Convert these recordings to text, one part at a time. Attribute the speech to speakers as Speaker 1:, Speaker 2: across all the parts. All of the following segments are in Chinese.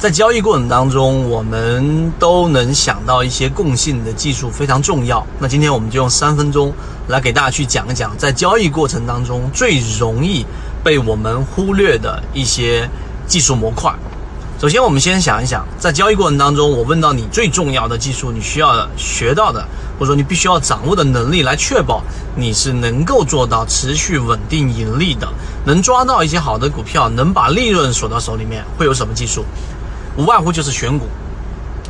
Speaker 1: 在交易过程当中，我们都能想到一些共性的技术非常重要。那今天我们就用三分钟来给大家去讲一讲，在交易过程当中最容易被我们忽略的一些技术模块。首先，我们先想一想，在交易过程当中，我问到你最重要的技术，你需要学到的，或者说你必须要掌握的能力，来确保你是能够做到持续稳定盈利的，能抓到一些好的股票，能把利润锁到手里面，会有什么技术？无外乎就是选股，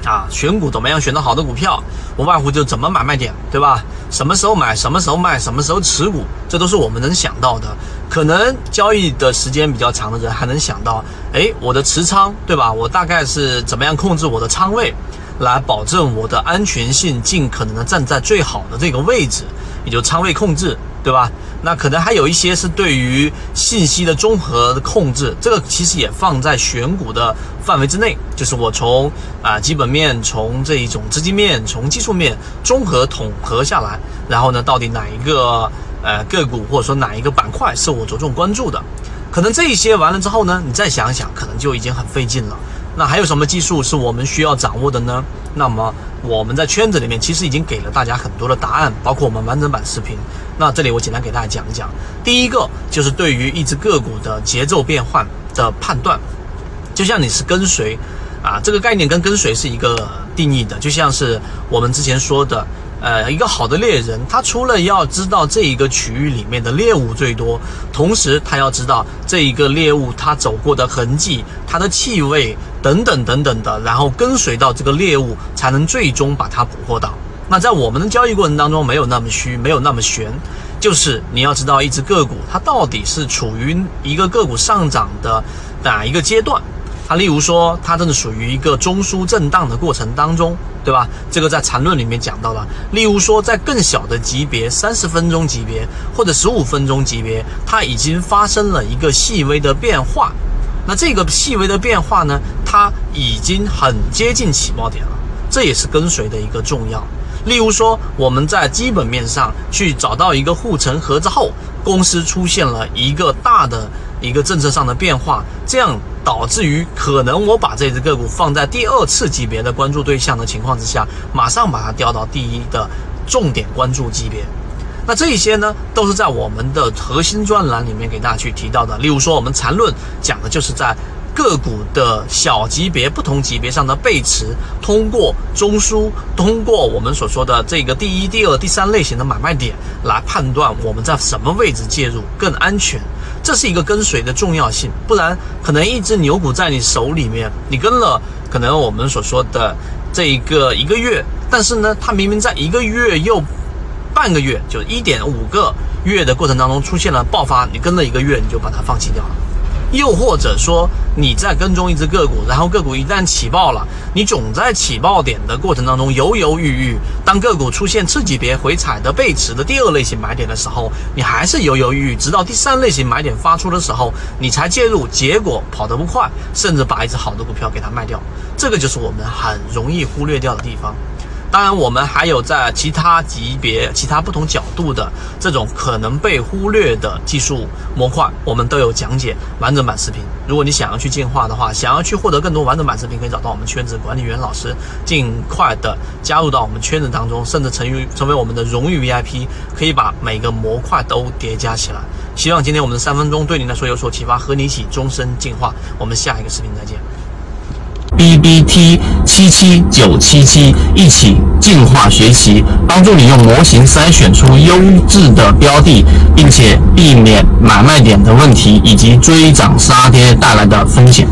Speaker 1: 啊，选股怎么样选到好的股票？无外乎就怎么买卖点，对吧？什么时候买，什么时候卖，什么时候持股，这都是我们能想到的。可能交易的时间比较长的人还能想到，哎，我的持仓，对吧？我大概是怎么样控制我的仓位，来保证我的安全性，尽可能的站在最好的这个位置，也就仓位控制。对吧？那可能还有一些是对于信息的综合控制，这个其实也放在选股的范围之内。就是我从啊基本面、从这一种资金面、从技术面综合统合下来，然后呢，到底哪一个呃个股或者说哪一个板块是我着重关注的？可能这一些完了之后呢，你再想想，可能就已经很费劲了。那还有什么技术是我们需要掌握的呢？那么我们在圈子里面其实已经给了大家很多的答案，包括我们完整版视频。那这里我简单给大家讲一讲。第一个就是对于一只个股的节奏变换的判断，就像你是跟随啊，这个概念跟跟随是一个定义的，就像是我们之前说的。呃，一个好的猎人，他除了要知道这一个区域里面的猎物最多，同时他要知道这一个猎物它走过的痕迹、它的气味等等等等的，然后跟随到这个猎物，才能最终把它捕获到。那在我们的交易过程当中，没有那么虚，没有那么悬，就是你要知道一只个股它到底是处于一个个股上涨的哪一个阶段。它例如说，它正是属于一个中枢震荡的过程当中，对吧？这个在缠论里面讲到了。例如说，在更小的级别，三十分钟级别或者十五分钟级别，它已经发生了一个细微的变化。那这个细微的变化呢，它已经很接近起爆点了。这也是跟随的一个重要。例如说，我们在基本面上去找到一个护城河之后，公司出现了一个大的一个政策上的变化，这样。导致于可能我把这只个股放在第二次级别的关注对象的情况之下，马上把它调到第一的重点关注级别。那这些呢，都是在我们的核心专栏里面给大家去提到的。例如说，我们缠论讲的就是在个股的小级别、不同级别上的背驰，通过中枢，通过我们所说的这个第一、第二、第三类型的买卖点来判断我们在什么位置介入更安全。这是一个跟随的重要性，不然可能一只牛股在你手里面，你跟了可能我们所说的这一个一个月，但是呢，它明明在一个月又半个月，就一点五个月的过程当中出现了爆发，你跟了一个月，你就把它放弃掉了。又或者说你在跟踪一只个股，然后个股一旦起爆了，你总在起爆点的过程当中犹犹豫豫。当个股出现次级别回踩的背驰的第二类型买点的时候，你还是犹犹豫豫，直到第三类型买点发出的时候，你才介入，结果跑得不快，甚至把一只好的股票给它卖掉。这个就是我们很容易忽略掉的地方。当然，我们还有在其他级别、其他不同角度的这种可能被忽略的技术模块，我们都有讲解完整版视频。如果你想要去进化的话，想要去获得更多完整版视频，可以找到我们圈子管理员老师，尽快的加入到我们圈子当中，甚至成为成为我们的荣誉 VIP，可以把每个模块都叠加起来。希望今天我们的三分钟对您来说有所启发，和你一起终身进化。我们下一个视频再见。
Speaker 2: B B T 七七九七七，一起进化学习，帮助你用模型筛选出优质的标的，并且避免买卖点的问题以及追涨杀跌带来的风险。